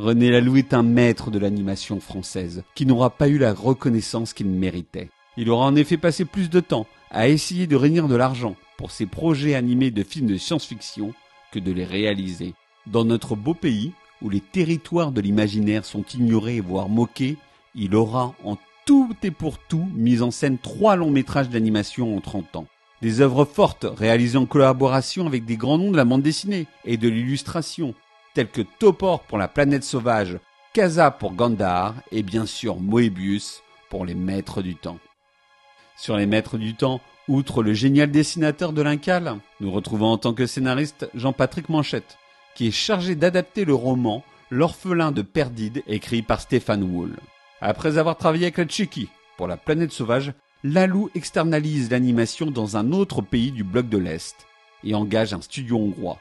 René Laloux est un maître de l'animation française, qui n'aura pas eu la reconnaissance qu'il méritait. Il aura en effet passé plus de temps à essayer de réunir de l'argent pour ses projets animés de films de science-fiction que de les réaliser. Dans notre beau pays, où les territoires de l'imaginaire sont ignorés voire moqués, il aura en tout et pour tout mis en scène trois longs métrages d'animation en 30 ans. Des œuvres fortes réalisées en collaboration avec des grands noms de la bande dessinée et de l'illustration, tels que Topor pour la planète sauvage, Kaza pour Gandhar et bien sûr Moebius pour les maîtres du temps. Sur les maîtres du temps, outre le génial dessinateur de l'Incal, nous retrouvons en tant que scénariste Jean-Patrick Manchette, qui est chargé d'adapter le roman L'orphelin de Perdide écrit par Stéphane Wool. Après avoir travaillé avec la Tchéquie pour la planète sauvage, Lalou externalise l'animation dans un autre pays du bloc de l'Est et engage un studio hongrois.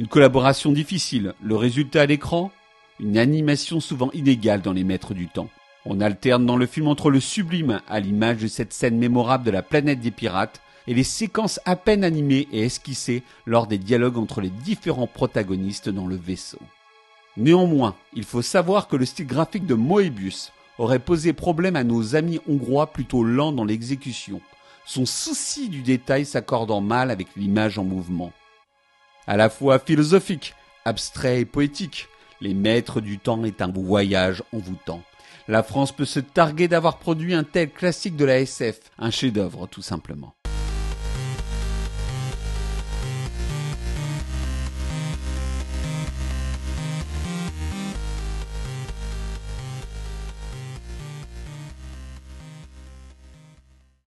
Une collaboration difficile, le résultat à l'écran? Une animation souvent inégale dans les maîtres du temps. On alterne dans le film entre le sublime, à l'image de cette scène mémorable de la planète des pirates, et les séquences à peine animées et esquissées lors des dialogues entre les différents protagonistes dans le vaisseau. Néanmoins, il faut savoir que le style graphique de Moebius aurait posé problème à nos amis hongrois plutôt lents dans l'exécution, son souci du détail s'accordant mal avec l'image en mouvement. À la fois philosophique, abstrait et poétique, Les Maîtres du Temps est un voyage envoûtant. La France peut se targuer d'avoir produit un tel classique de la SF, un chef-d'œuvre tout simplement.